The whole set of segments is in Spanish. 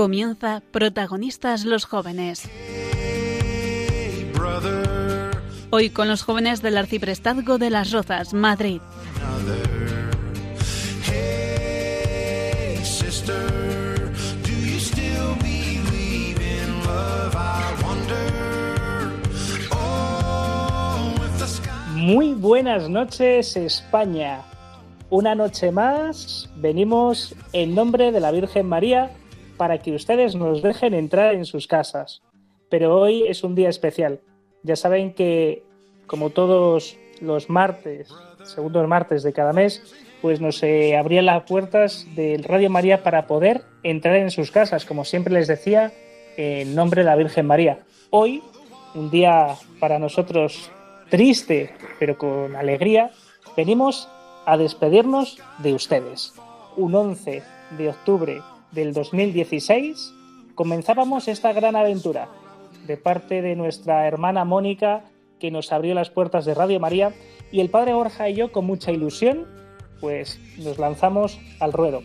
Comienza Protagonistas los Jóvenes. Hoy con los jóvenes del Arciprestazgo de las Rozas, Madrid. Muy buenas noches España. Una noche más venimos en nombre de la Virgen María para que ustedes nos dejen entrar en sus casas. Pero hoy es un día especial. Ya saben que como todos los martes, segundos martes de cada mes, pues nos eh, abrían las puertas del Radio María para poder entrar en sus casas, como siempre les decía, en nombre de la Virgen María. Hoy, un día para nosotros triste, pero con alegría, venimos a despedirnos de ustedes. Un 11 de octubre del 2016 comenzábamos esta gran aventura de parte de nuestra hermana Mónica que nos abrió las puertas de Radio María y el padre Borja y yo con mucha ilusión pues nos lanzamos al ruedo.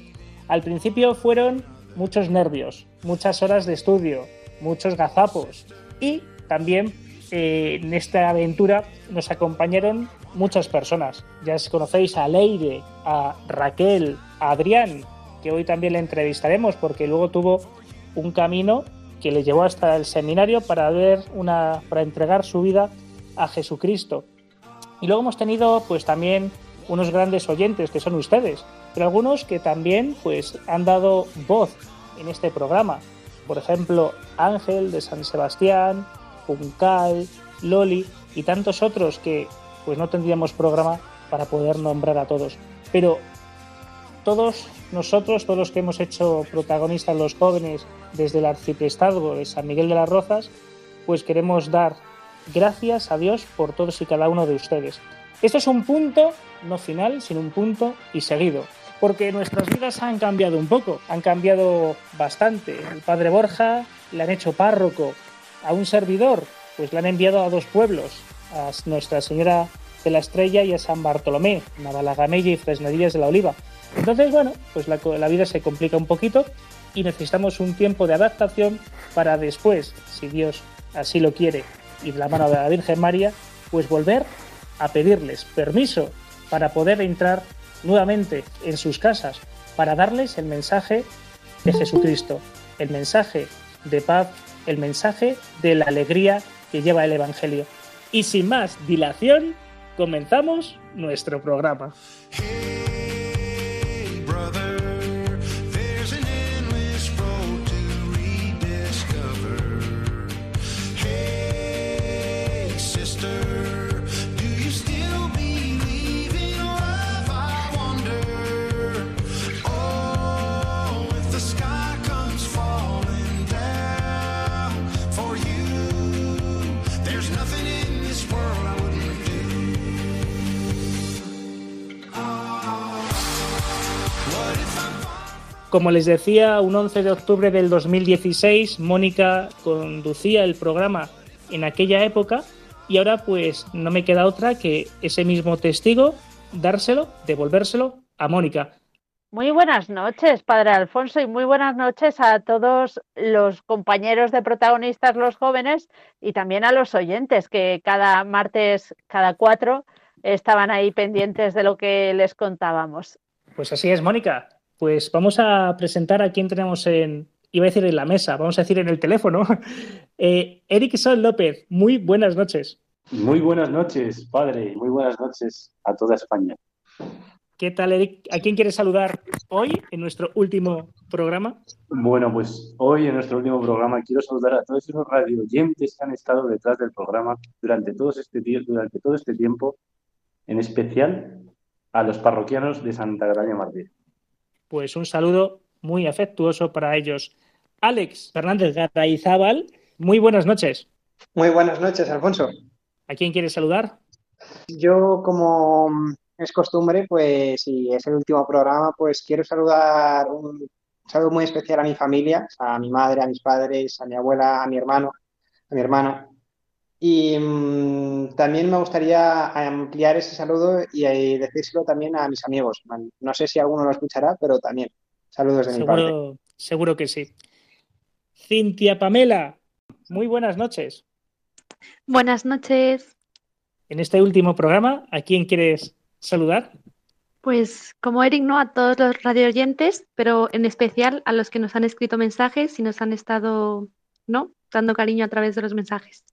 Al principio fueron muchos nervios, muchas horas de estudio, muchos gazapos y también eh, en esta aventura nos acompañaron muchas personas. Ya conocéis a Leire, a Raquel, a Adrián, que hoy también le entrevistaremos porque luego tuvo un camino que le llevó hasta el seminario para ver una para entregar su vida a Jesucristo. Y luego hemos tenido pues también unos grandes oyentes que son ustedes, pero algunos que también pues han dado voz en este programa. Por ejemplo, Ángel de San Sebastián, Puncal, Loli y tantos otros que pues no tendríamos programa para poder nombrar a todos. Pero todos nosotros, todos los que hemos hecho protagonistas los jóvenes desde el arciprestazgo de San Miguel de las Rozas, pues queremos dar gracias a Dios por todos y cada uno de ustedes. Esto es un punto, no final, sino un punto y seguido, porque nuestras vidas han cambiado un poco, han cambiado bastante. El padre Borja le han hecho párroco a un servidor, pues le han enviado a dos pueblos, a Nuestra Señora de la Estrella y a San Bartolomé, Navalagamella y Fresnadillas de la Oliva. Entonces, bueno, pues la, vida se complica un poquito y necesitamos un tiempo de adaptación para después, si Dios así lo quiere, y de la mano de la Virgen María, pues volver a pedirles permiso para poder entrar nuevamente en sus casas, para darles el mensaje de Jesucristo, el mensaje de paz, el mensaje de la alegría que lleva el Evangelio. Y sin más dilación, comenzamos nuestro programa. Como les decía, un 11 de octubre del 2016, Mónica conducía el programa en aquella época y ahora pues no me queda otra que ese mismo testigo dárselo, devolvérselo a Mónica. Muy buenas noches, Padre Alfonso, y muy buenas noches a todos los compañeros de protagonistas, los jóvenes, y también a los oyentes que cada martes, cada cuatro, estaban ahí pendientes de lo que les contábamos. Pues así es, Mónica. Pues vamos a presentar a quién tenemos en, iba a decir en la mesa, vamos a decir en el teléfono. Eh, Eric Sol López, muy buenas noches. Muy buenas noches, padre, muy buenas noches a toda España. ¿Qué tal, Eric? ¿A quién quieres saludar hoy en nuestro último programa? Bueno, pues hoy en nuestro último programa quiero saludar a todos esos radioyentes que han estado detrás del programa durante, todos este, durante todo este tiempo, en especial a los parroquianos de Santa Gracia Martín. Pues un saludo muy afectuoso para ellos. Alex Fernández Garayzábal, muy buenas noches. Muy buenas noches, Alfonso. ¿A quién quieres saludar? Yo, como es costumbre, pues si es el último programa, pues quiero saludar un un saludo muy especial a mi familia, a mi madre, a mis padres, a mi abuela, a mi hermano, a mi hermana. Y mm, también me gustaría ampliar ese saludo y, y decírselo también a mis amigos. No sé si alguno lo escuchará, pero también saludos de mi parte. Seguro, seguro que sí. Cintia Pamela, muy buenas noches. Buenas noches. En este último programa, ¿a quién quieres saludar? Pues como Eric, ¿no? A todos los radioyentes, pero en especial a los que nos han escrito mensajes y nos han estado, ¿no? Dando cariño a través de los mensajes.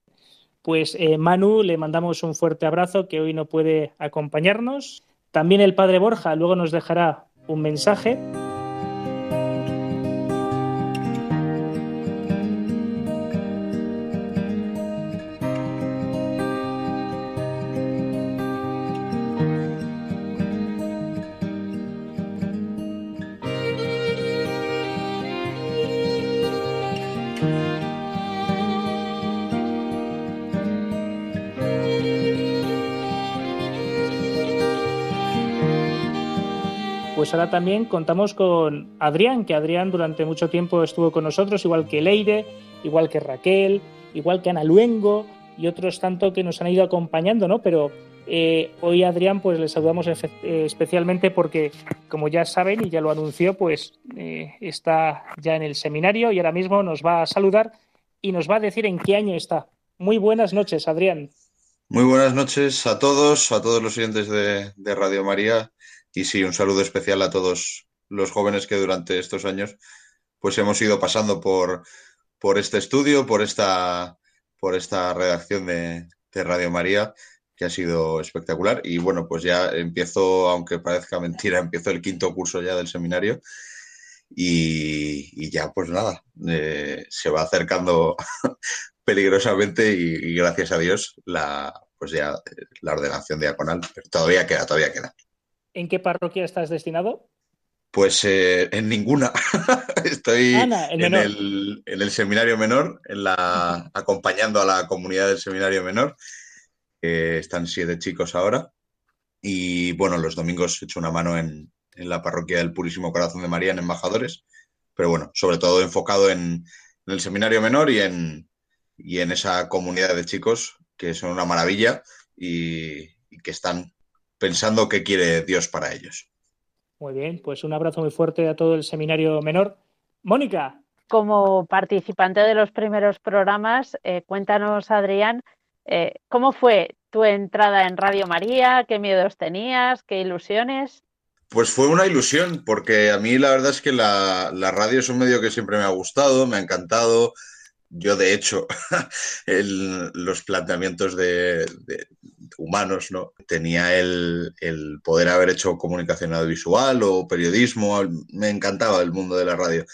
Pues eh, Manu, le mandamos un fuerte abrazo que hoy no puede acompañarnos. También el padre Borja luego nos dejará un mensaje. También contamos con Adrián, que Adrián durante mucho tiempo estuvo con nosotros, igual que Leire, igual que Raquel, igual que Ana Luengo y otros tanto que nos han ido acompañando, ¿no? Pero eh, hoy Adrián, pues le saludamos eh, especialmente porque, como ya saben y ya lo anunció, pues eh, está ya en el seminario y ahora mismo nos va a saludar y nos va a decir en qué año está. Muy buenas noches, Adrián. Muy buenas noches a todos, a todos los oyentes de Radio María y sí, un saludo especial a todos los jóvenes que durante estos años pues hemos ido pasando por, por este estudio, por esta, por esta redacción de, de Radio María que ha sido espectacular y bueno, pues ya empiezo, aunque parezca mentira, empiezo el quinto curso ya del seminario y, y ya pues nada, eh, se va acercando peligrosamente y, gracias a Dios la pues ya eh, la ordenación diaconal, pero todavía queda, todavía queda. ¿En qué parroquia estás destinado? Pues eh, en ninguna. Estoy Ana, el en el, en el seminario menor, en la, acompañando a la comunidad del seminario menor. Eh, están siete chicos ahora. Y bueno, los domingos he hecho una mano en, en la parroquia del Purísimo Corazón de María en Embajadores. Pero bueno, sobre todo enfocado en, en el seminario menor y en, y en esa comunidad de chicos que son una maravilla y, y que están pensando qué quiere Dios para ellos. Muy bien, pues un abrazo muy fuerte a todo el seminario menor. Mónica, Como participante de los primeros programas, eh, cuéntanos, Adrián, eh, ¿cómo fue tu entrada en Radio María? ¿Qué miedos tenías? ¿Qué ilusiones? Pues fue una ilusión, porque a mí la verdad es que la, la radio es un medio que siempre me ha gustado, me ha encantado. Yo, de hecho, el- los planteamientos de, de humanos, ¿no? Tenía el, poder haber hecho comunicación audiovisual o periodismo, me encantaba el mundo de la radio.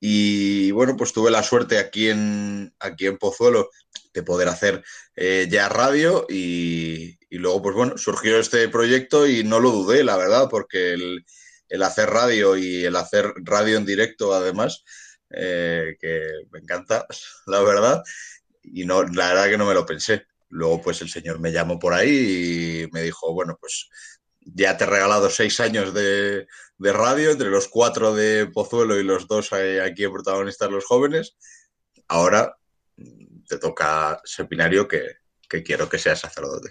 Y bueno, pues tuve la suerte aquí en, aquí en Pozuelo de poder hacer eh, ya radio y, luego, pues bueno, surgió este proyecto y no lo dudé, la verdad, porque el, el hacer radio y el hacer radio en directo, además, eh, que me encanta, la verdad, y no, la verdad que no me lo pensé. Luego, pues el señor me llamó por ahí y me dijo, bueno, pues ya te he regalado seis años de, de radio, entre los cuatro de Pozuelo y los dos eh, aquí en Protagonistas los Jóvenes. Ahora mm, te toca seminario que, que quiero que seas sacerdote.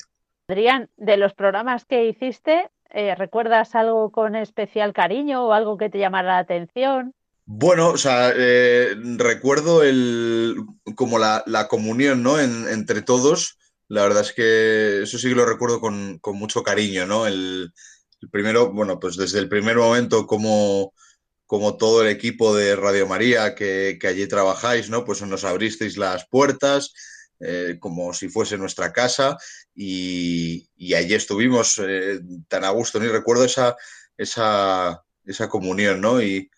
Adrián, de los programas que hiciste, eh, ¿recuerdas algo con especial cariño o algo que te llamara la atención? Bueno, o sea, eh, recuerdo el, como la, la comunión, ¿no? En- entre todos. La verdad es que eso sí que lo recuerdo con, con mucho cariño, ¿no? El, primero, bueno, pues desde el primer momento como, como todo el equipo de Radio María que, allí trabajáis, ¿no? Pues nos abristeis las puertas eh, como si fuese nuestra casa y, y allí estuvimos eh, tan a gusto, ¿no? Y recuerdo esa, esa, esa comunión, ¿no? Y,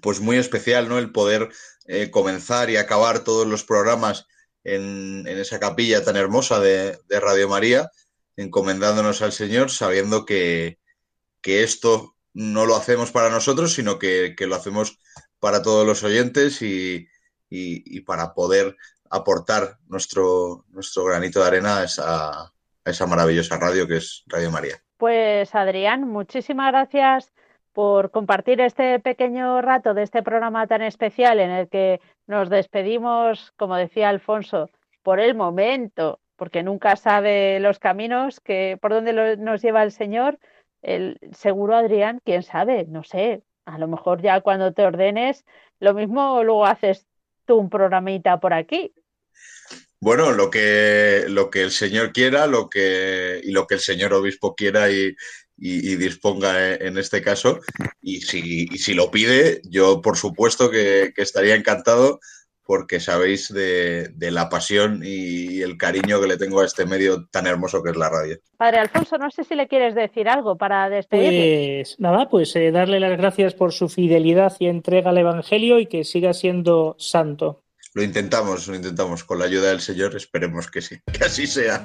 pues muy especial, ¿no? El poder eh, comenzar y acabar todos los programas en, en esa capilla tan hermosa de, Radio María, encomendándonos al Señor, sabiendo que, que esto no lo hacemos para nosotros, sino que, que lo hacemos para todos los oyentes y, y- y para poder aportar nuestro, nuestro granito de arena a esa, a esa maravillosa radio que es Radio María. Pues Adrián, muchísimas gracias por compartir este pequeño rato de este programa tan especial en el que nos despedimos, como decía Alfonso, por el momento, porque nunca sabe los caminos que por dónde nos lleva el Señor. El, seguro, Adrián, quién sabe, no sé, a lo mejor ya cuando te ordenes, lo mismo luego haces tú un programita por aquí. Bueno, lo que, lo que el señor quiera, lo que, y lo que el señor obispo quiera y, y- y disponga en, en este caso. Y si, y si lo pide, yo por supuesto que, que estaría encantado porque sabéis de, de la pasión y el cariño que le tengo a este medio tan hermoso que es la radio. Padre Alfonso, no sé si le quieres decir algo para despedirle. Pues nada, pues eh, darle las gracias por su fidelidad y entrega al Evangelio y que siga siendo santo. Lo intentamos, lo intentamos. Con la ayuda del Señor, esperemos que sí, que así sea.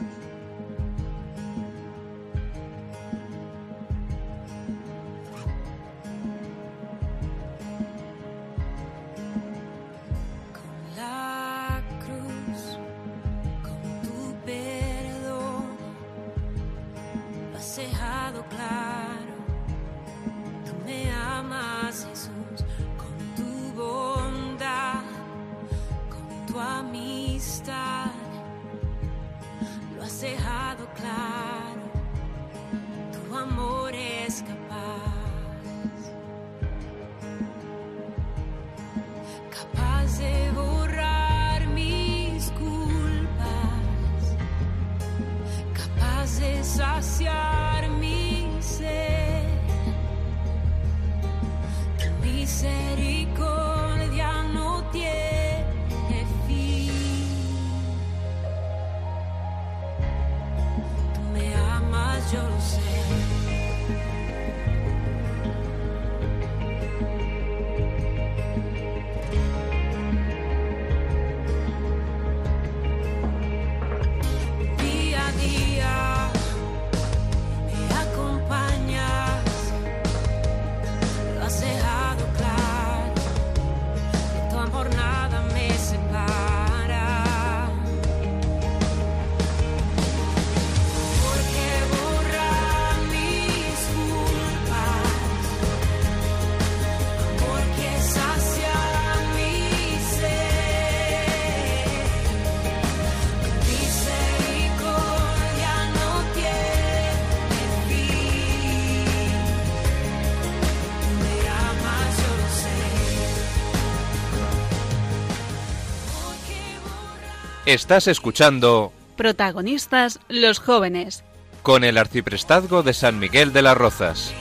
Estás escuchando Protagonistas los jóvenes. con el arciprestazgo de San Miguel de las Rozas.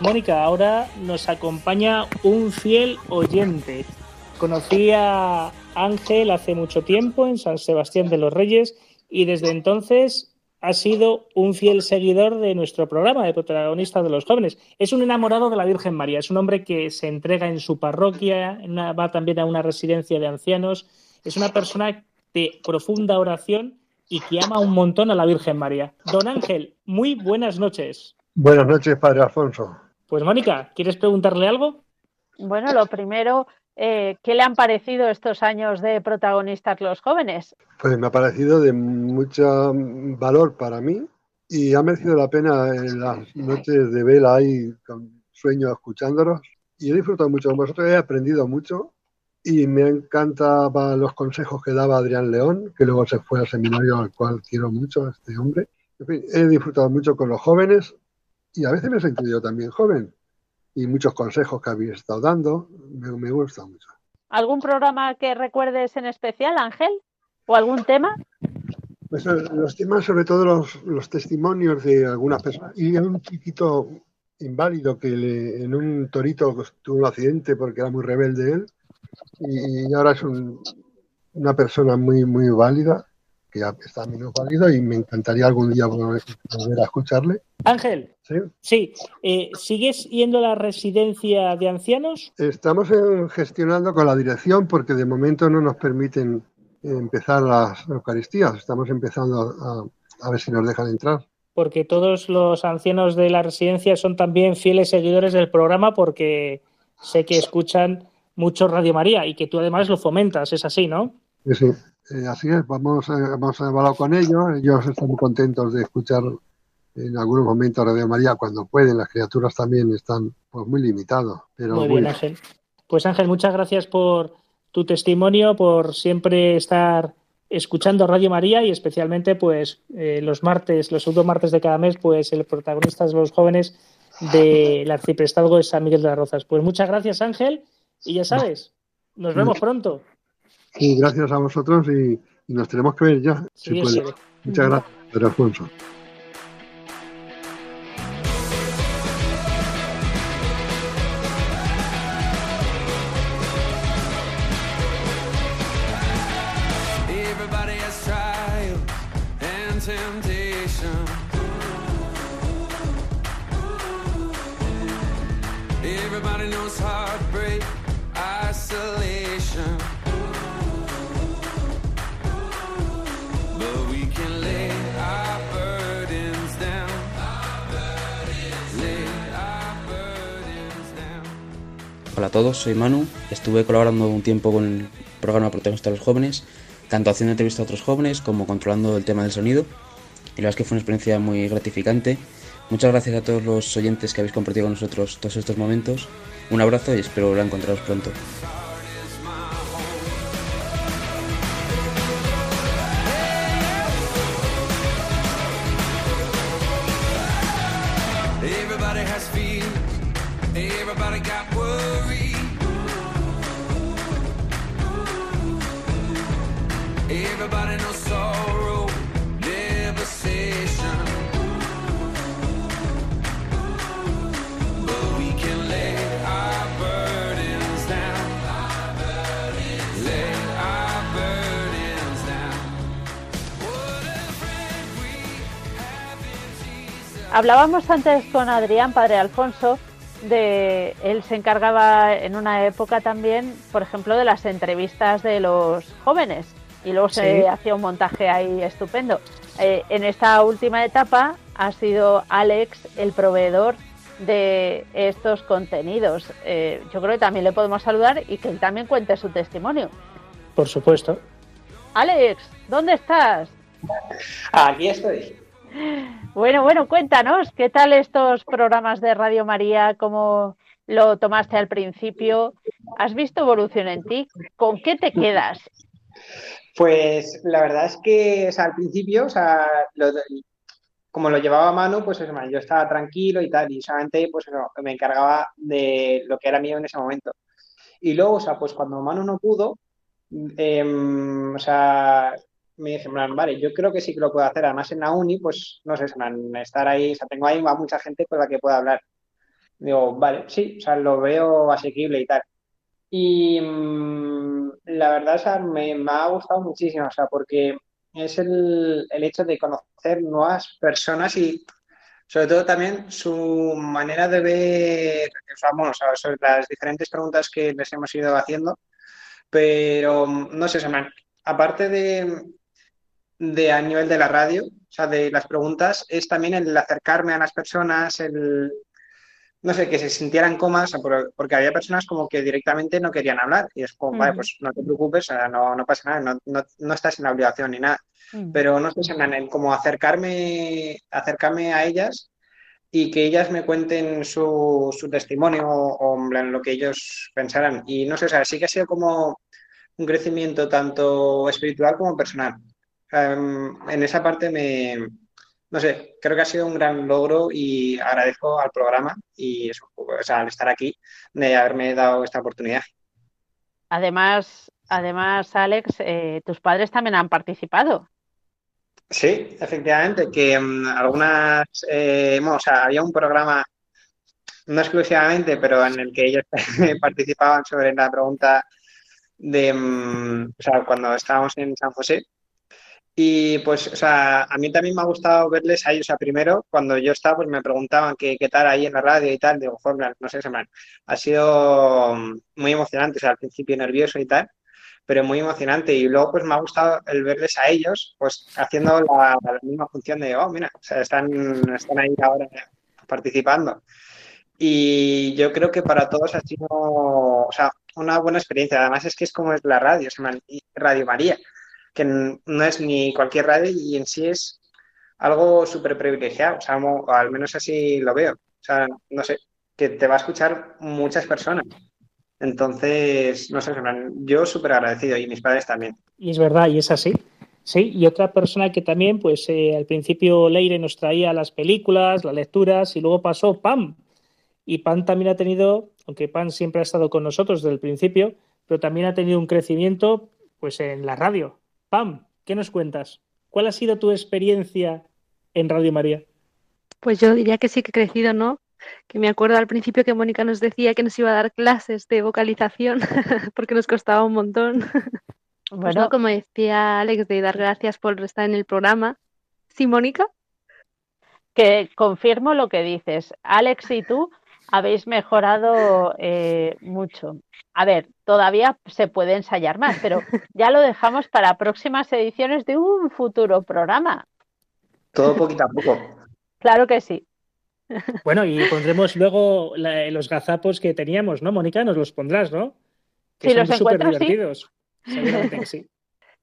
Mónica, ahora nos acompaña un fiel oyente. Conocí a Ángel hace mucho tiempo en San Sebastián de los Reyes y desde entonces ha sido un fiel seguidor de nuestro programa de protagonistas de los jóvenes. Es un enamorado de la Virgen María, es un hombre que se entrega en su parroquia, va también a una residencia de ancianos, es una persona de profunda oración y que ama un montón a la Virgen María. Don Ángel, muy buenas noches. Buenas noches, Padre Alfonso. Pues Mónica, ¿quieres preguntarle algo? Bueno, lo primero, eh, ¿qué le han parecido estos años de protagonistas los jóvenes? Pues me ha parecido de mucho valor para mí y ha merecido la pena en las noches de vela ahí con sueño escuchándolos. Y he disfrutado mucho con vosotros, he aprendido mucho y me encantaban los consejos que daba Adrián León, que luego se fue al seminario al cual quiero mucho a este hombre. En fin, he disfrutado mucho con los jóvenes y a veces me he sentido yo también joven. Y muchos consejos que habéis estado dando, me, me gusta mucho. ¿Algún programa que recuerdes en especial, Ángel? ¿O algún tema? Pues eh, los temas, sobre todo los, los testimonios de algunas personas. Y un chiquito inválido que le- en un torito tuvo un accidente porque era muy rebelde él y, y ahora es un- una persona muy, muy válida, que ya está menos válido y me encantaría algún día volver, a escucharle. Ángel, ¿sí? sí, eh, ¿sigues yendo a la residencia de ancianos? Estamos gestionando con la dirección porque de momento no nos permiten empezar las Eucaristías. Estamos empezando a, a ver si nos dejan entrar. Porque todos los ancianos de la residencia son también fieles seguidores del programa porque sé que escuchan mucho Radio María y que tú además lo fomentas, es así, ¿no? Sí, sí. Eh, así es, vamos, eh, hemos hablado con ellos, ellos están muy contentos de escuchar en algunos momentos Radio María cuando pueden, las criaturas también están pues muy limitados. Pero Muy bien, Ángel. Pues Ángel, muchas gracias por tu testimonio, por siempre estar escuchando Radio María y especialmente pues eh, los martes, los segundos martes de cada mes, pues el protagonista de los jóvenes del arciprestazgo de San Miguel de las Rozas. Pues muchas gracias Ángel y ya sabes, nos vemos pronto. Sí, gracias a vosotros y, y nos tenemos que ver ya. Sí, si puede. Muchas gracias, Alfonso. Hola a todos, soy Manu. Estuve colaborando un tiempo con el programa Protagonista de los Jóvenes, tanto haciendo entrevistas a otros jóvenes como controlando el tema del sonido. Y la verdad es que fue una experiencia muy gratificante. Muchas gracias a todos los oyentes que habéis compartido con nosotros todos estos momentos. Un abrazo y espero volver a encontraros pronto. Hablábamos antes con Adrián, padre Alfonso, de él se encargaba en una época también, por ejemplo, de las entrevistas de los jóvenes y luego se Sí. hacía un montaje ahí estupendo. Eh, en esta última etapa ha sido Alex el proveedor de estos contenidos. Eh, yo creo que también le podemos saludar y que él también cuente su testimonio. Por supuesto. Alex, ¿dónde estás? Aquí estoy. Bueno, bueno, cuéntanos, ¿qué tal estos programas de Radio María? ¿Cómo lo tomaste al principio? ¿Has visto evolución en ti? ¿Con qué te quedas? Pues la verdad es que al principio, o sea, como lo llevaba a mano, pues yo estaba tranquilo y tal, y solamente pues eso, me encargaba de lo que era mío en ese momento. Y luego, o sea, pues cuando Manu no pudo, em, o sea, me dije, en plan, vale, yo creo que sí que lo puedo hacer. Además, en la uni, pues no sé, estar ahí, o sea, tengo ahí a mucha gente con la que puedo hablar. Digo, vale, sí, o sea, lo veo asequible y tal. Y mm, la verdad, o sea, me, me ha gustado muchísimo, o sea, porque es el, el hecho de conocer nuevas personas y sobre todo también su manera de ver, o sea, bueno, o sea, sobre las diferentes preguntas que les hemos ido haciendo, pero mm, no sé, me- aparte de, de a nivel de la radio, o sea, de las preguntas, es también el acercarme a las personas, el, no sé, que se sintieran por- porque había personas como que directamente no querían hablar y es como, vale, pues no te preocupes, no, no pasa nada, no, no, no estás en la obligación ni nada, pero no sé, han- el como acercarme, acercarme a ellas y que ellas me cuenten su, su testimonio o en lo que ellos pensaran. Y no sé, o sea, sí que ha sido como un crecimiento tanto espiritual como personal. Em, en esa parte me, no sé, creo que ha sido un gran logro y agradezco al programa y eso, o sea, al estar aquí, de haberme dado esta oportunidad. Además, además, Alex, eh, tus padres también han participado. Sí, efectivamente, que mm, algunas, eh, bueno, o sea, había un programa no exclusivamente, pero en el que ellos participaban sobre la pregunta de, mm, o sea, cuando estábamos en San José. Y pues, o sea, a mí también me ha gustado verles a ellos. O sea, primero, cuando yo estaba, pues me preguntaban qué, qué tal ahí en la radio y tal. Digo, joder, no sé, se me han- ha sido mm, muy emocionante. O sea, al principio nervioso y tal, pero muy emocionante. Y luego, pues me ha gustado el verles a ellos, pues haciendo la, la misma función de, oh, mira, o sea, están, están ahí ahora participando. Y yo creo que para todos ha sido, o sea, una buena experiencia. Además es que es como es la radio, se llama Radio María, que no es ni cualquier radio y en sí es algo súper privilegiado, o sea, al menos así lo veo. O sea, no sé, que te va a escuchar muchas personas. Entonces, no sé, yo súper agradecido y mis padres también. Y es verdad, y es así. Sí, y otra persona que también, pues eh, al principio Leire nos traía las películas, las lecturas, y luego pasó Pam. Y Pam también ha tenido, aunque Pam siempre ha estado con nosotros desde el principio, pero también ha tenido un crecimiento pues en la radio. Pam, ¿qué nos cuentas? ¿Cuál ha sido tu experiencia en Radio María? Pues yo diría que sí que he crecido, ¿no? Que me acuerdo al principio que Mónica nos decía que nos iba a dar clases de vocalización porque nos costaba un montón. Pues Bueno. no, como decía Alex, de dar gracias por estar en el programa. ¿Sí, Mónica? Que confirmo lo que dices. Alex y tú habéis mejorado eh, mucho. A ver, todavía se puede ensayar más, pero ya lo dejamos para próximas ediciones de un futuro programa. Todo poquito a poco. Claro que sí. Bueno, y pondremos luego la- los gazapos que teníamos, ¿no, Mónica? Nos los pondrás, ¿no? Que Si son los súper sí. divertidos. Seguramente que sí.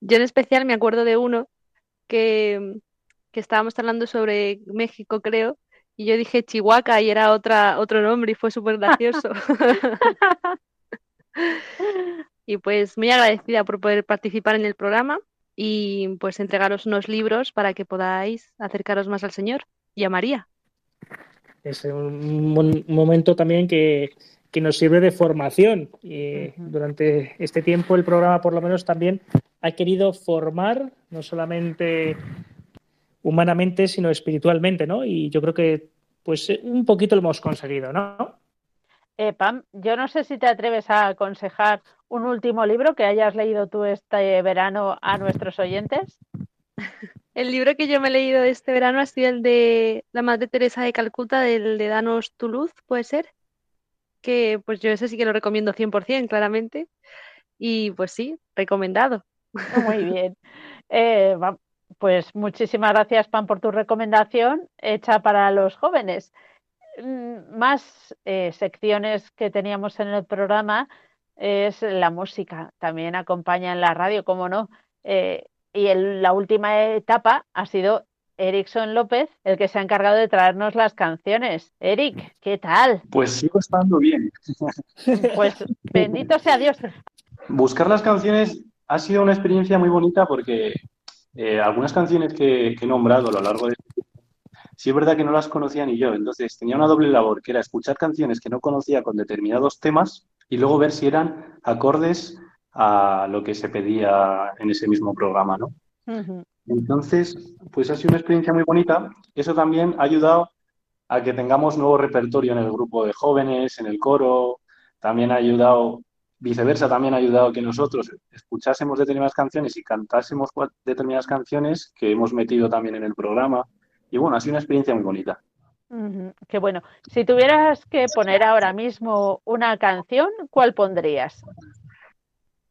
Yo en especial me acuerdo de uno que, que estábamos hablando sobre México, creo, y yo dije Chihuahua y era otra, otro nombre y fue súper gracioso. Y pues muy agradecida por poder participar en el programa y pues entregaros unos libros para que podáis acercaros más al Señor y a María. Es un momento también que, que nos sirve de formación. Y durante este tiempo el programa por lo menos también ha querido formar, no solamente humanamente, sino espiritualmente, ¿no? Y yo creo que pues eh, un poquito lo hemos conseguido, ¿no? Eh, Pam, yo no sé si te atreves a aconsejar un último libro que hayas leído tú este verano a nuestros oyentes. El libro que yo me he leído este verano ha sido el de la Madre Teresa de Calcuta, del de Danos tu luz, puede ser. Que pues yo ese sí que lo recomiendo 100%, claramente. Y pues sí, recomendado. Muy bien. Eh, pues muchísimas gracias, Pam, por tu recomendación hecha para los jóvenes. Mm, Más eh, secciones que teníamos en el programa es la música. También acompaña en la radio, como no. Eh, y en la última etapa ha sido Erickson López el que se ha encargado de traernos las canciones. Eric, ¿qué tal? Pues sigo estando bien. Pues bendito sea Dios. Buscar las canciones ha sido una experiencia muy bonita porque eh, algunas canciones que, que he nombrado a lo largo de este sí es verdad que no las conocía ni yo. Entonces tenía una doble labor, que era escuchar canciones que no conocía con determinados temas y luego ver si eran acordes a lo que se pedía en ese mismo programa, ¿no? Entonces, pues ha sido una experiencia muy bonita. Eso también ha ayudado a que tengamos nuevo repertorio en el grupo de jóvenes, en el coro. También ha ayudado, viceversa, también ha ayudado a que nosotros escuchásemos determinadas canciones y cantásemos determinadas canciones que hemos metido también en el programa. Y bueno, ha sido una experiencia muy bonita. Qué bueno. Si tuvieras que poner ahora mismo una canción, ¿cuál pondrías?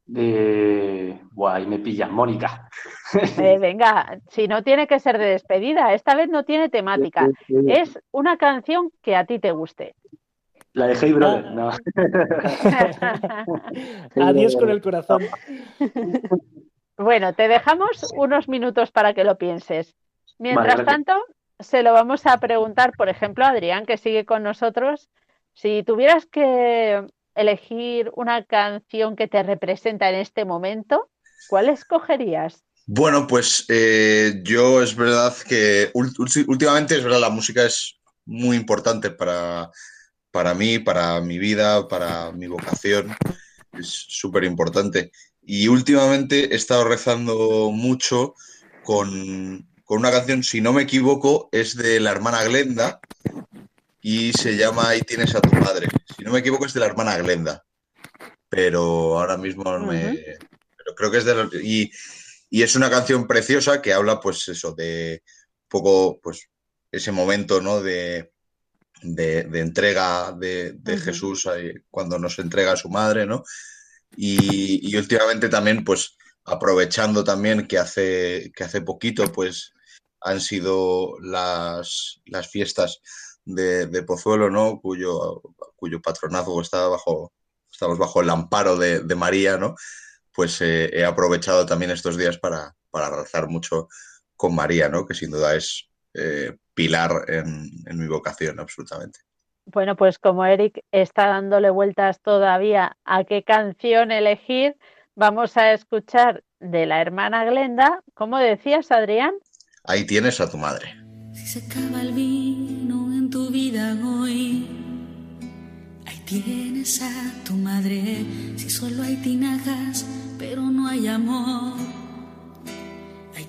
De... Ahí me pilla, Mónica. Eh, venga, si no tiene que ser de despedida, esta vez no tiene temática. Es una canción que a ti te guste. La de Hey Brother, no. Adiós con el corazón. Bueno, te dejamos unos minutos para que lo pienses. Mientras tanto, se lo vamos a preguntar, por ejemplo, a Adrián, que sigue con nosotros. Si tuvieras que elegir una canción que te representa en este momento, ¿cuál escogerías? Bueno, pues eh, yo es verdad que últimamente es verdad, la música es muy importante para, para mí, para mi vida, para mi vocación. Es súper importante. Y últimamente he estado rezando mucho con, con una canción, si no me equivoco, es de la hermana Glenda, y se llama Ahí tienes a tu madre. Si no me equivoco es de la hermana Glenda, pero ahora mismo no me... Ujú. Pero creo que es de la... Y, y es una canción preciosa que habla pues eso de un poco pues ese momento, ¿no? De, de, de entrega de, de. Jesús cuando nos entrega a su madre, ¿no? Y, y últimamente también, pues, aprovechando también que hace, que hace poquito, pues, han sido las, las fiestas de, de Pozuelo, ¿no? Cuyo, cuyo patronazgo está bajo, estamos bajo el amparo de, de María, ¿no? Pues eh, he aprovechado también estos días para, para rezar mucho con María, ¿no? Que sin duda es eh, pilar en, en mi vocación, absolutamente. Bueno, pues como Eric está dándole vueltas todavía a qué canción elegir, vamos a escuchar de la hermana Glenda, ¿cómo decías, Adrián? Ahí tienes a tu madre. Si se acaba el vino en tu vida hoy, ahí tienes a tu madre. Si solo hay tinajas, pero no hay amor,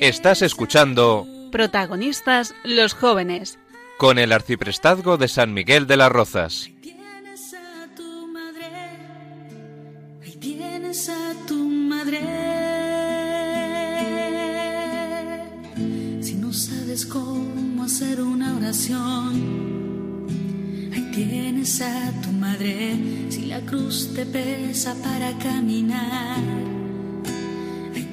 Estás escuchando Protagonistas los jóvenes. con el arciprestazgo de San Miguel de las Rozas. tienes a tu madre. Ahí tienes a tu madre. Si no sabes cómo hacer una oración, ahí tienes a tu madre. Si la cruz te pesa para caminar, ahí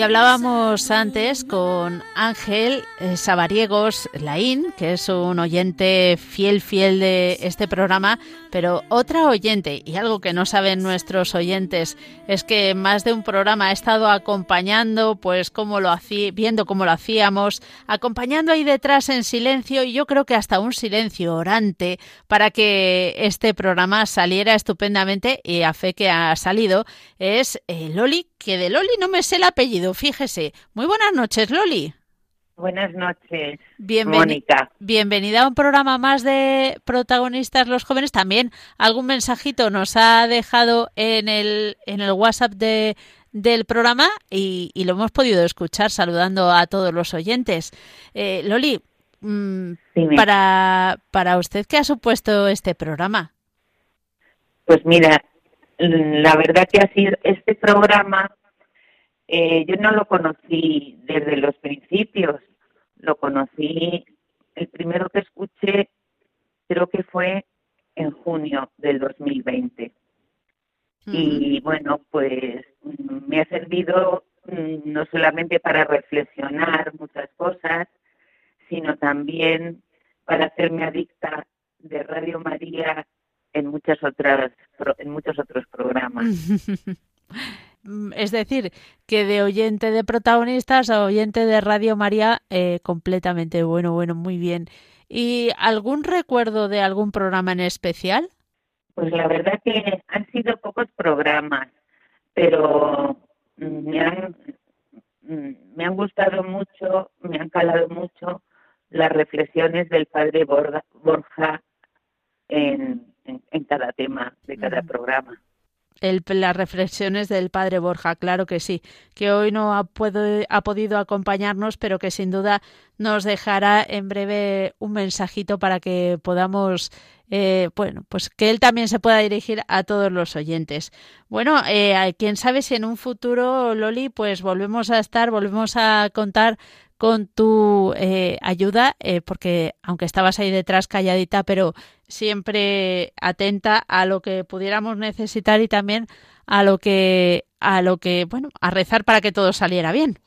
Y hablábamos antes con Ángel eh, Sabariegos Laín, que es un oyente fiel, fiel de este programa, pero otra oyente, y algo que no saben nuestros oyentes, es que más de un programa ha estado acompañando, pues cómo lo hacía, viendo cómo lo hacíamos, acompañando ahí detrás en silencio, y yo creo que hasta un silencio orante para que este programa saliera estupendamente, y a fe que ha salido, es eh, Loli, que de Loli no me sé el apellido, fíjese. Muy buenas noches, Loli. Buenas noches, Bienveni- Mónica. Bienvenida a un programa más de protagonistas los jóvenes. También algún mensajito nos ha dejado en el, en el WhatsApp de, del programa y, y lo hemos podido escuchar saludando a todos los oyentes. Eh, Loli, mm, para, para usted, ¿qué ha supuesto este programa? Pues mira, la verdad que ha sido este programa, eh, yo no lo conocí desde los principios, lo conocí, el primero que escuché creo que fue en junio del 2020. Y bueno, pues me ha servido mm, no solamente para reflexionar muchas cosas, sino también para hacerme adicta de Radio María en muchas otras en muchos otros programas. Mm, Es decir, que de oyente de protagonistas a oyente de Radio María, eh, completamente bueno, bueno, muy bien. ¿Y algún recuerdo de algún programa en especial? Pues la verdad que han sido pocos programas, pero mm, me han mm, me han gustado mucho, me han calado mucho las reflexiones del padre Borja, Borja en, en, en cada tema de cada programa. El, las reflexiones del padre Borja, claro que sí, que hoy no ha, puedo- ha podido acompañarnos, pero que sin duda nos dejará en breve un mensajito para que podamos, eh, bueno, pues que él también se pueda dirigir a todos los oyentes. Bueno, eh, quién sabe si en un futuro, Loli, pues volvemos a estar, volvemos a contar con tu eh, ayuda, eh, porque aunque estabas ahí detrás calladita, pero siempre atenta a lo que pudiéramos necesitar y también a lo que, a lo que, bueno, a rezar para que todo saliera bien.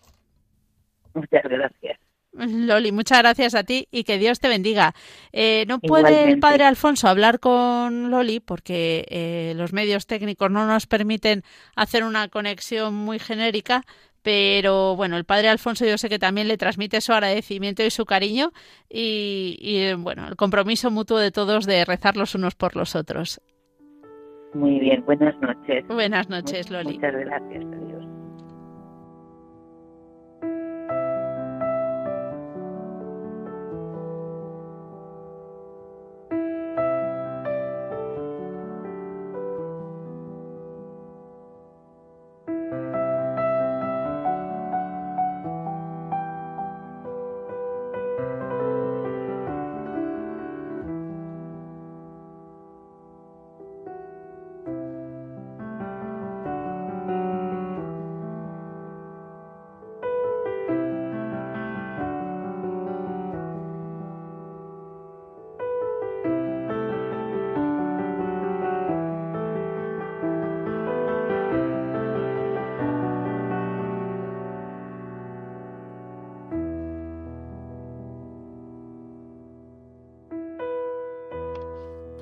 Muchas gracias. Loli, muchas gracias a ti y que Dios te bendiga. Eh, no puede el padre Alfonso hablar con Loli porque eh, los medios técnicos no nos permiten hacer una conexión muy genérica, pero bueno, el padre Alfonso yo sé que también le transmite su agradecimiento y su cariño y, y, bueno, el compromiso mutuo de todos de rezar los unos por los otros. Muy bien, buenas noches. Buenas noches, Loli. Muchas gracias, adiós.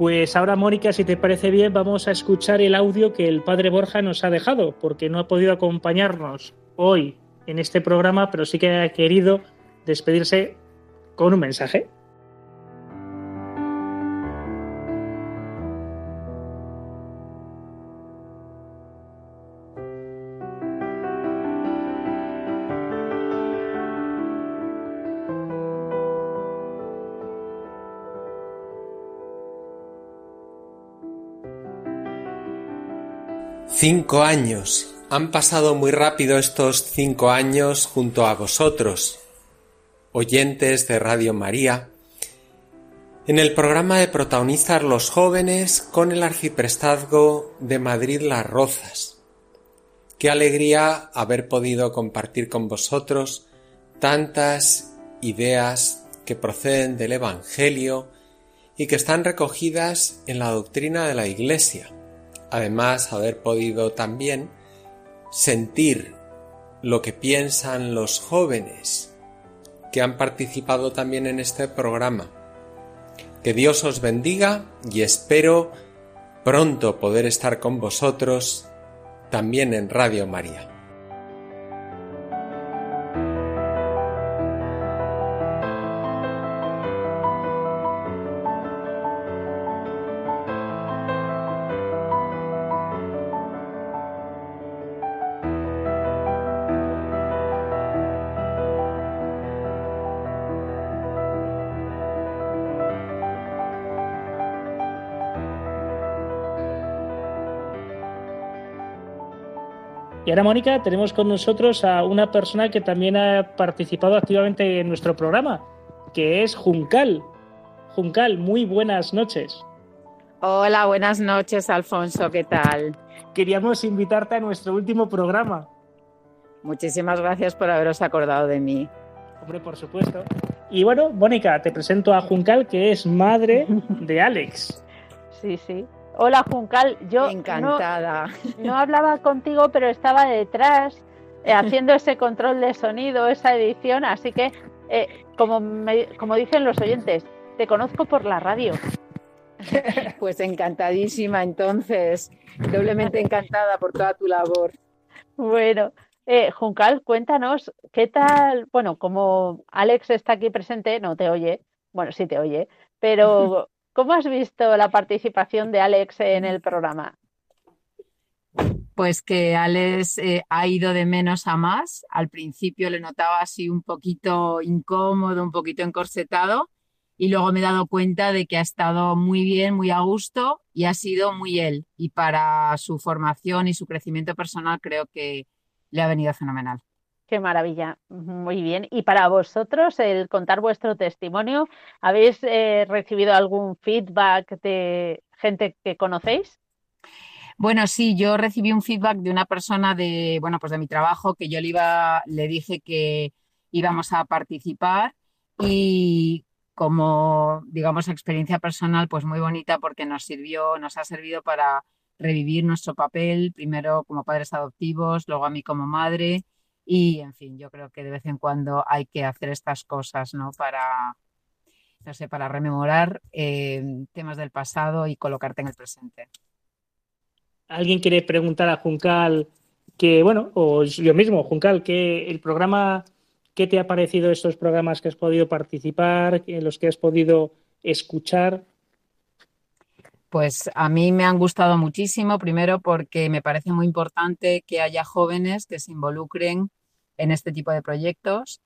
Pues ahora, Mónica, si te parece bien, vamos a escuchar el audio que el padre Borja nos ha dejado, porque no ha podido acompañarnos hoy en este programa, pero sí que ha querido despedirse con un mensaje. Cinco años. Han pasado muy rápido estos cinco años junto a vosotros, oyentes de Radio María, en el programa de protagonistas los jóvenes con el arciprestazgo de Madrid Las Rozas. Qué alegría haber podido compartir con vosotros tantas ideas que proceden del Evangelio y que están recogidas en la doctrina de la Iglesia. Además, haber podido también sentir lo que piensan los jóvenes que han participado también en este programa. Que Dios os bendiga y espero pronto poder estar con vosotros también en Radio María. Y ahora, Mónica, tenemos con nosotros a una persona que también ha participado activamente en nuestro programa, que es Juncal. Juncal, muy buenas noches. Hola, buenas noches, Alfonso, ¿qué tal? Queríamos invitarte a nuestro último programa. Muchísimas gracias por haberos acordado de mí. Hombre, por supuesto. Y bueno, Mónica, te presento a Juncal, que es madre de Alex. Sí, sí. Hola, Juncal. Yo Encantada. No, no hablaba contigo, pero estaba detrás eh, haciendo ese control de sonido, esa edición. Así que, eh, como, me- como dicen los oyentes, te conozco por la radio. Pues encantadísima, entonces, doblemente encantada por toda tu labor. Bueno, eh, Juncal, cuéntanos, ¿qué tal? Bueno, como Alex está aquí presente, no te oye, bueno, sí te oye, pero ¿cómo has visto la participación de Alex en el programa? Pues que Alex eh, ha ido de menos a más. Al principio le notaba así un poquito incómodo, un poquito encorsetado, y luego me he dado cuenta de que ha estado muy bien, muy a gusto y ha sido muy él. Y para su formación y su crecimiento personal creo que le ha venido fenomenal. Qué maravilla, muy bien. Y para vosotros, el contar vuestro testimonio, ¿habéis eh, recibido algún feedback de gente que conocéis? Bueno, sí, yo recibí un feedback de una persona de, bueno, pues de mi trabajo que yo le iba, le dije que, íbamos a participar y como, digamos, experiencia personal, pues muy bonita porque nos sirvió, nos ha servido para revivir nuestro papel, primero como padres adoptivos, luego a mí como madre y, en fin, yo creo que de vez en cuando hay que hacer estas cosas, ¿no? Para, no sé, para rememorar eh, temas del pasado y colocarte en el presente. ¿Alguien quiere preguntar a Juncal que, bueno, o yo mismo, Juncal, que el programa, ¿qué te ha parecido estos programas que has podido participar, en los que has podido escuchar? Pues a mí me han gustado muchísimo, primero porque me parece muy importante que haya jóvenes que se involucren en este tipo de proyectos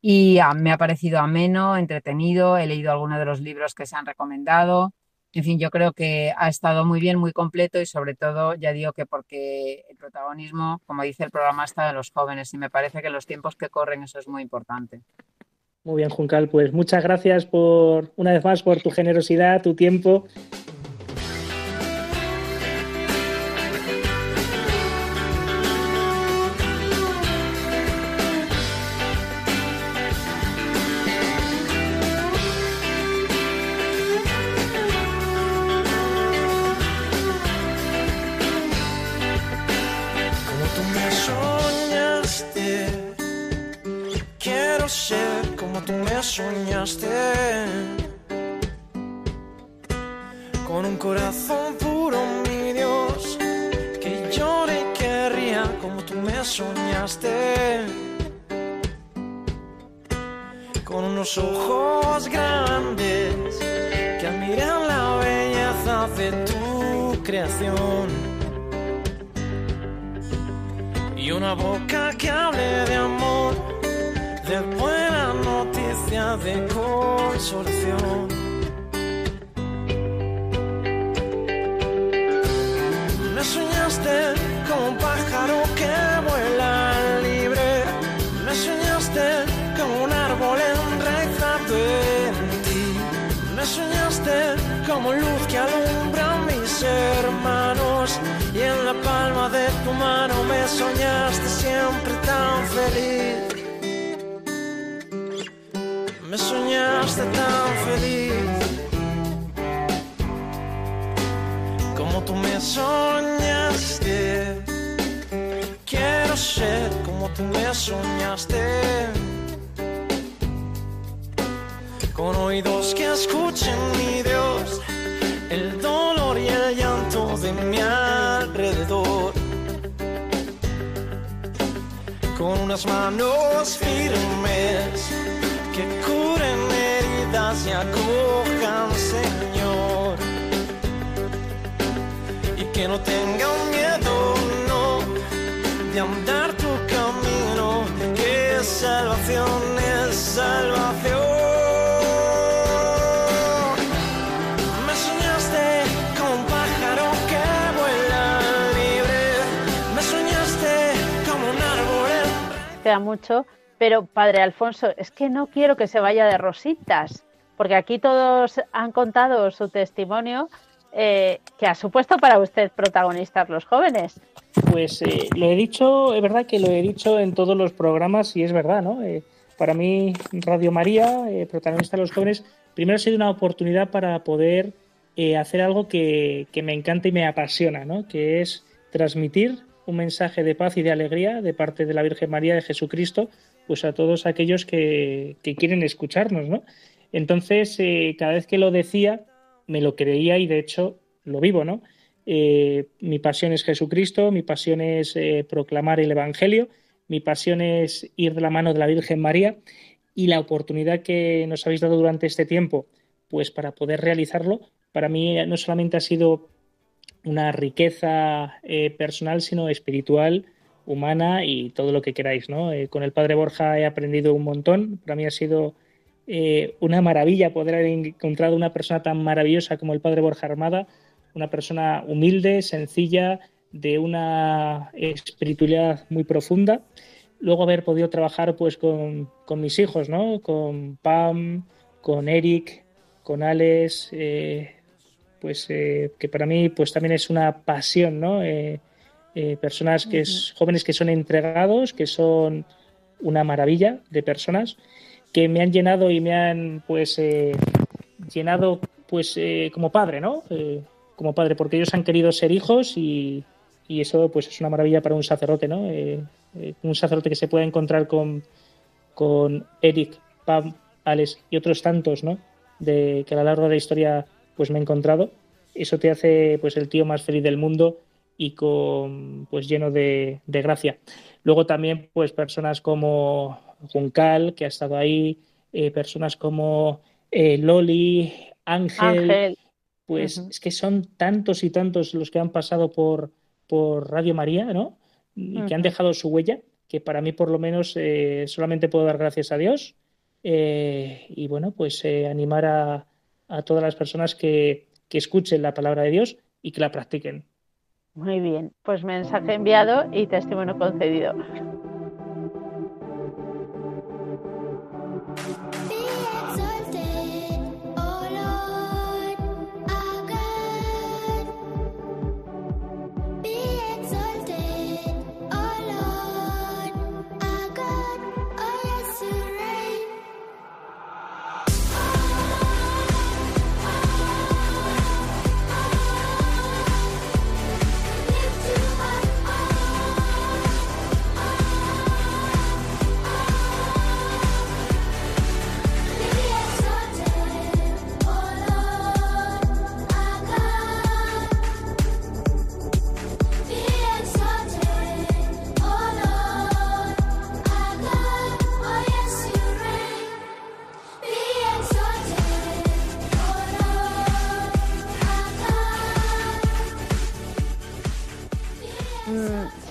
y me ha parecido ameno, entretenido, he leído algunos de los libros que se han recomendado. En fin, yo creo que ha estado muy bien, muy completo y sobre todo, ya digo que porque el protagonismo, como dice el programa, está de los jóvenes y me parece que los tiempos que corren eso es muy importante. Muy bien, Juncal, pues muchas gracias por una vez más por tu generosidad, tu tiempo ojos grandes que admiran la belleza de tu creación. Y una boca que hable de amor, de buena noticia, de consolación. Feliz. Me soñaste tan feliz. Como tú me soñaste. Quiero ser como tú me soñaste. Con oídos que escuchen, mi Dios, el dolor y el Con unas manos firmes que curen heridas y acojan, Señor. Y que no tengan miedo, no, de andar tu camino, que salvación es salvación. Queda mucho, pero padre Alfonso, es que no quiero que se vaya de rositas, porque aquí todos han contado su testimonio eh, que ha supuesto para usted protagonistas los jóvenes. Pues eh, lo he dicho, es verdad que lo he dicho en todos los programas y es verdad, ¿no? Eh, para mí, Radio María, protagonista de los jóvenes, primero ha sido una oportunidad para poder hacer algo que, que me encanta y me apasiona, ¿no? Que es transmitir un mensaje de paz y de alegría de parte de la Virgen María de Jesucristo, pues a todos aquellos que, que quieren escucharnos, ¿no? Entonces, eh, cada vez que lo decía, me lo creía y de hecho lo vivo, ¿no? Eh, mi pasión es Jesucristo, mi pasión es eh, proclamar el Evangelio, mi pasión es ir de la mano de la Virgen María y la oportunidad que nos habéis dado durante este tiempo, pues para poder realizarlo, para mí no solamente ha sido una riqueza eh, personal, sino espiritual, humana y todo lo que queráis, ¿no? Eh, con el Padre Borja he aprendido un montón, para mí ha sido eh, una maravilla poder haber encontrado una persona tan maravillosa como el Padre Borja Armada, una persona humilde, sencilla, de una espiritualidad muy profunda. Luego haber podido trabajar pues con, mis hijos, ¿no? Con Pam, con Eric, con Alex, pues eh, que para mí pues también es una pasión, ¿no? Eh, eh, personas que es, jóvenes que son entregados, que son una maravilla de personas que me han llenado y me han pues eh, llenado pues como padre, ¿no? Como padre, porque ellos han querido ser hijos y, y eso pues es una maravilla para un sacerdote, ¿no? Un sacerdote que se pueda encontrar con, con Eric, Pam, Alex y otros tantos, ¿no? De que a lo largo de la historia pues me he encontrado. Eso te hace pues el tío más feliz del mundo y con pues lleno de, de gracia. Luego también pues personas como Juncal, que ha estado ahí, eh, personas como eh, Loli, Ángel, Ángel. pues es que son tantos y tantos los que han pasado por, por Radio María, ¿no? Y que han dejado su huella, que para mí por lo menos eh, solamente puedo dar gracias a Dios. Y bueno, pues animar a, a todas las personas que, que escuchen la palabra de Dios y que la practiquen. Muy bien, pues mensaje enviado y testimonio concedido.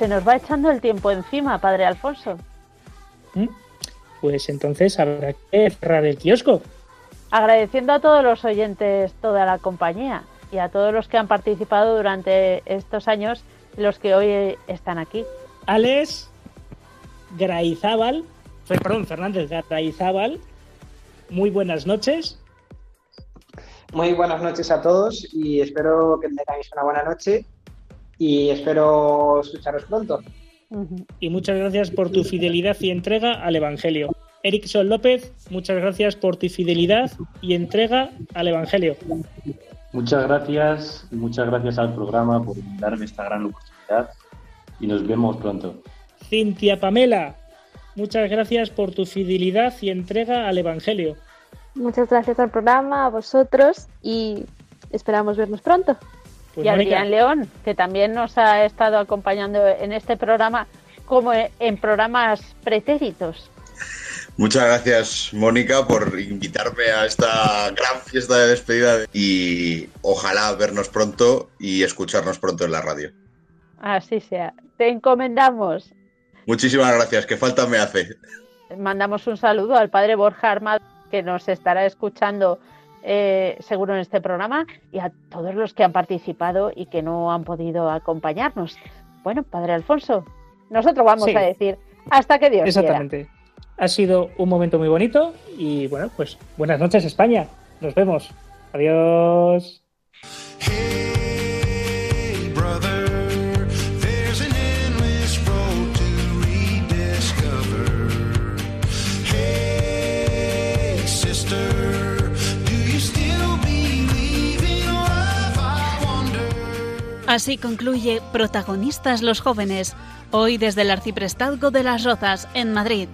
Se nos va echando el tiempo encima, Padre Alfonso. ¿Mm? Pues entonces habrá que cerrar el kiosco. Agradeciendo a todos los oyentes toda la compañía y a todos los que han participado durante estos años los que hoy están aquí. Alex Graizábal, perdón, Fernández Graizábal, muy buenas noches. Muy buenas noches a todos y espero que tengáis una buena noche y espero escucharos pronto. Y muchas gracias por tu fidelidad y entrega al Evangelio. Erickson López, muchas gracias por tu fidelidad y entrega al Evangelio. Muchas gracias y muchas gracias al programa por darme esta gran oportunidad y nos vemos pronto. Cintia Pamela, muchas gracias por tu fidelidad y entrega al Evangelio. Muchas gracias al programa, a vosotros y esperamos vernos pronto. Pues, y Mónica, Adrián León, que también nos ha estado acompañando en este programa como en programas pretéritos. Muchas gracias, Mónica, por invitarme a esta gran fiesta de despedida y ojalá vernos pronto y escucharnos pronto en la radio. Así sea. Te encomendamos. Muchísimas gracias, que falta me hace. Mandamos un saludo al padre Borja Armado, que nos estará escuchando eh, seguro en este programa, y a todos los que han participado y que no han podido acompañarnos. Bueno, padre Alfonso, nosotros vamos Sí. a decir hasta que Dios quiera. Exactamente. Ha sido un momento muy bonito y bueno, pues buenas noches España. Nos vemos. Adiós. Así concluye Protagonistas los jóvenes, hoy desde el Arciprestazgo de las Rozas, en Madrid.